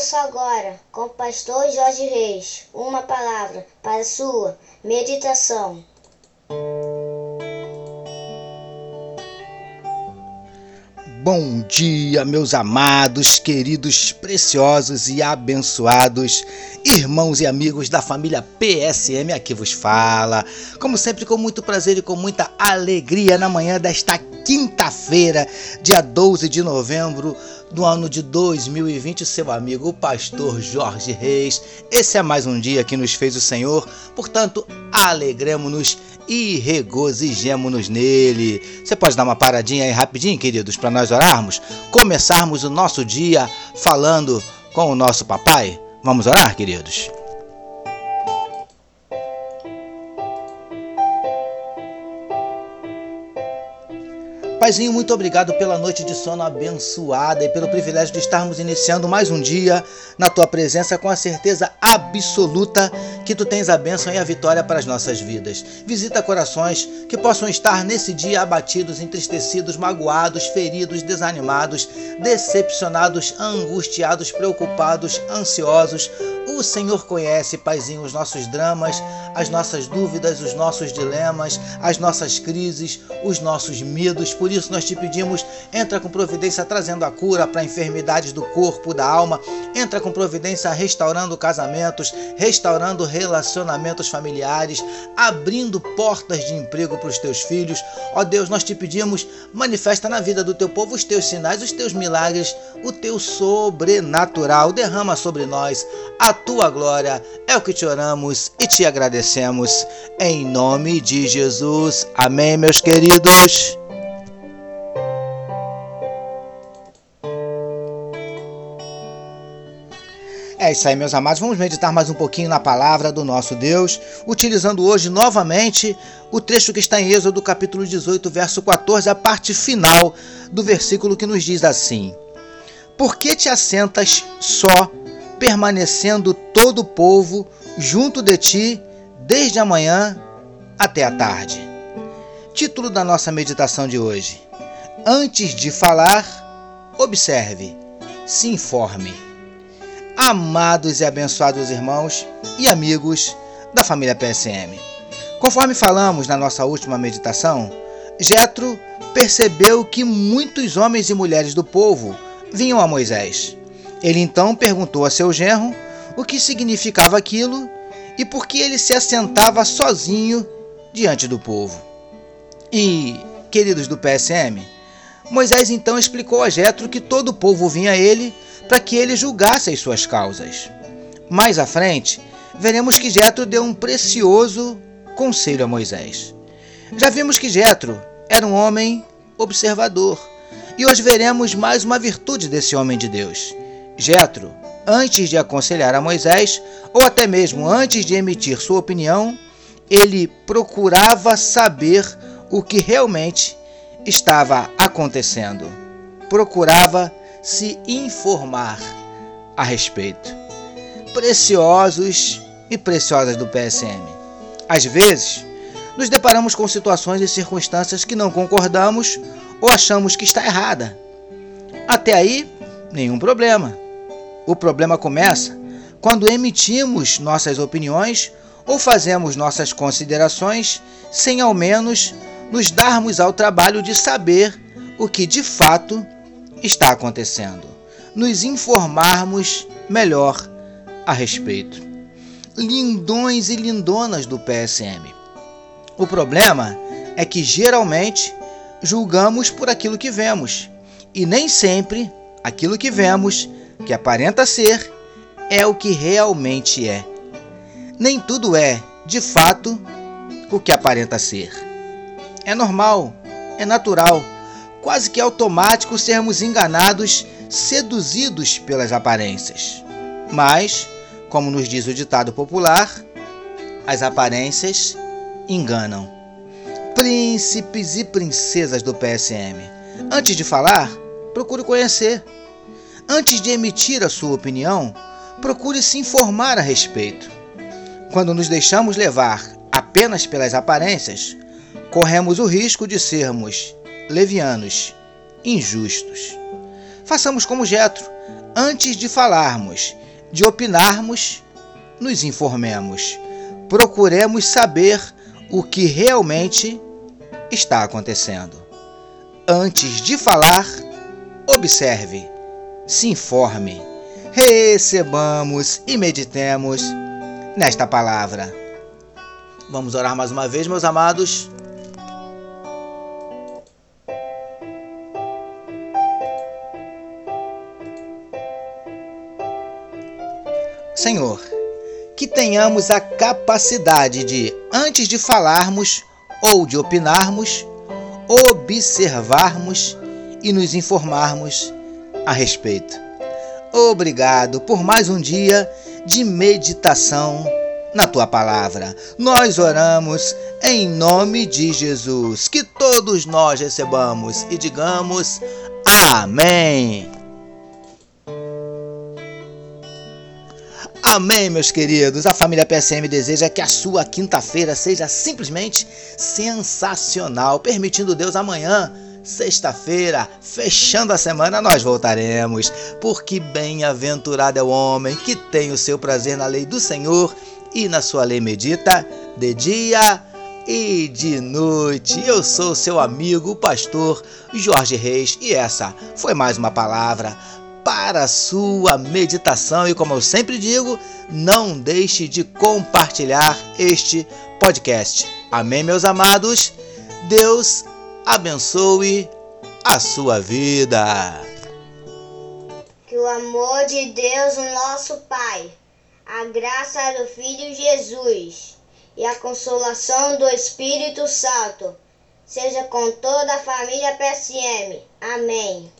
Ouça agora, com o pastor Jorge Reis, uma palavra para sua meditação. Bom dia, meus amados, queridos, preciosos e abençoados irmãos e amigos da família PSM, aqui vos fala. Como sempre, com muito prazer e com muita alegria na manhã desta quinta-feira, dia 12 de novembro do ano de 2020, seu amigo, o pastor Jorge Reis. Esse é mais um dia que nos fez o Senhor, portanto, alegremos-nos e regozijemos-nos nele. Você pode dar uma paradinha aí rapidinho, queridos, para nós orarmos? Começarmos o nosso dia falando com o nosso papai? Vamos orar, queridos? Paizinho, muito obrigado pela noite de sono abençoada e pelo privilégio de estarmos iniciando mais um dia na tua presença com a certeza absoluta que tu tens a bênção e a vitória para as nossas vidas. Visita corações que possam estar nesse dia abatidos, entristecidos, magoados, feridos, desanimados, decepcionados, angustiados, preocupados, ansiosos. O Senhor conhece, Paizinho, os nossos dramas, as nossas dúvidas, os nossos dilemas, as nossas crises, os nossos medos. Por isso nós te pedimos, entra com providência trazendo a cura para enfermidades do corpo, da alma. Entra com providência restaurando casamentos, restaurando relacionamentos familiares, abrindo portas de emprego para os teus filhos. Ó Deus, nós te pedimos, manifesta na vida do teu povo os teus sinais, os teus milagres, o teu sobrenatural. Derrama sobre nós a tua glória. É o que te oramos e te agradecemos. Em nome de Jesus. Amém, meus queridos. É isso aí, meus amados. Vamos meditar mais um pouquinho na palavra do nosso Deus, utilizando hoje novamente o trecho que está em Êxodo, capítulo 18, verso 14, a parte final do versículo que nos diz assim: Por que te assentas só, permanecendo todo o povo junto de ti, desde a manhã até a tarde? Título da nossa meditação de hoje: Antes de falar, observe, se informe amados e abençoados irmãos e amigos da família PSM. Conforme falamos na nossa última meditação, Jetro percebeu que muitos homens e mulheres do povo vinham a Moisés. Ele então perguntou a seu genro o que significava aquilo e por que ele se assentava sozinho diante do povo. E, queridos do PSM, Moisés então explicou a Jetro que todo o povo vinha a ele para que ele julgasse as suas causas. Mais à frente, veremos que Jetro deu um precioso conselho a Moisés. Já vimos que Jetro era um homem observador, e hoje veremos mais uma virtude desse homem de Deus. Jetro, antes de aconselhar a Moisés, ou até mesmo antes de emitir sua opinião, ele procurava saber o que realmente estava acontecendo. Procurava se informar a respeito. Preciosos e preciosas do PSM. Às vezes, nos deparamos com situações e circunstâncias que não concordamos ou achamos que está errada. Até aí, nenhum problema. O problema começa quando emitimos nossas opiniões ou fazemos nossas considerações sem ao menos nos darmos ao trabalho de saber o que de fato está acontecendo, nos informarmos melhor a respeito. Lindões e lindonas do PSM. O problema é que geralmente julgamos por aquilo que vemos e nem sempre aquilo que vemos, que aparenta ser, é o que realmente é. Nem tudo é, de fato, o que aparenta ser. É normal, é natural quase que automático sermos enganados, seduzidos pelas aparências. Mas, como nos diz o ditado popular, as aparências enganam. Príncipes e princesas do PSM, antes de falar, procure conhecer. Antes de emitir a sua opinião, procure se informar a respeito. Quando nos deixamos levar apenas pelas aparências, corremos o risco de sermos levianos, injustos. Façamos como Jetro. antes de falarmos, de opinarmos, nos informemos. Procuremos saber o que realmente está acontecendo. Antes de falar, observe, se informe, recebamos e meditemos nesta palavra. Vamos orar mais uma vez, meus amados. Senhor, que tenhamos a capacidade de, antes de falarmos ou de opinarmos, observarmos e nos informarmos a respeito. Obrigado por mais um dia de meditação na tua palavra. Nós oramos em nome de Jesus. Que todos nós recebamos e digamos amém. Amém, meus queridos. A família PSM deseja que a sua quinta-feira seja simplesmente sensacional, permitindo Deus amanhã, sexta-feira, fechando a semana, nós voltaremos. Porque bem-aventurado é o homem que tem o seu prazer na lei do Senhor e na sua lei medita de dia e de noite. Eu sou seu amigo, o pastor Jorge Reis, e essa foi mais uma palavra para a sua meditação. E como eu sempre digo, não deixe de compartilhar este podcast. Amém, meus amados? Deus abençoe a sua vida. Que o amor de Deus, o nosso Pai, a graça do Filho Jesus e a consolação do Espírito Santo seja com toda a família PSM. Amém.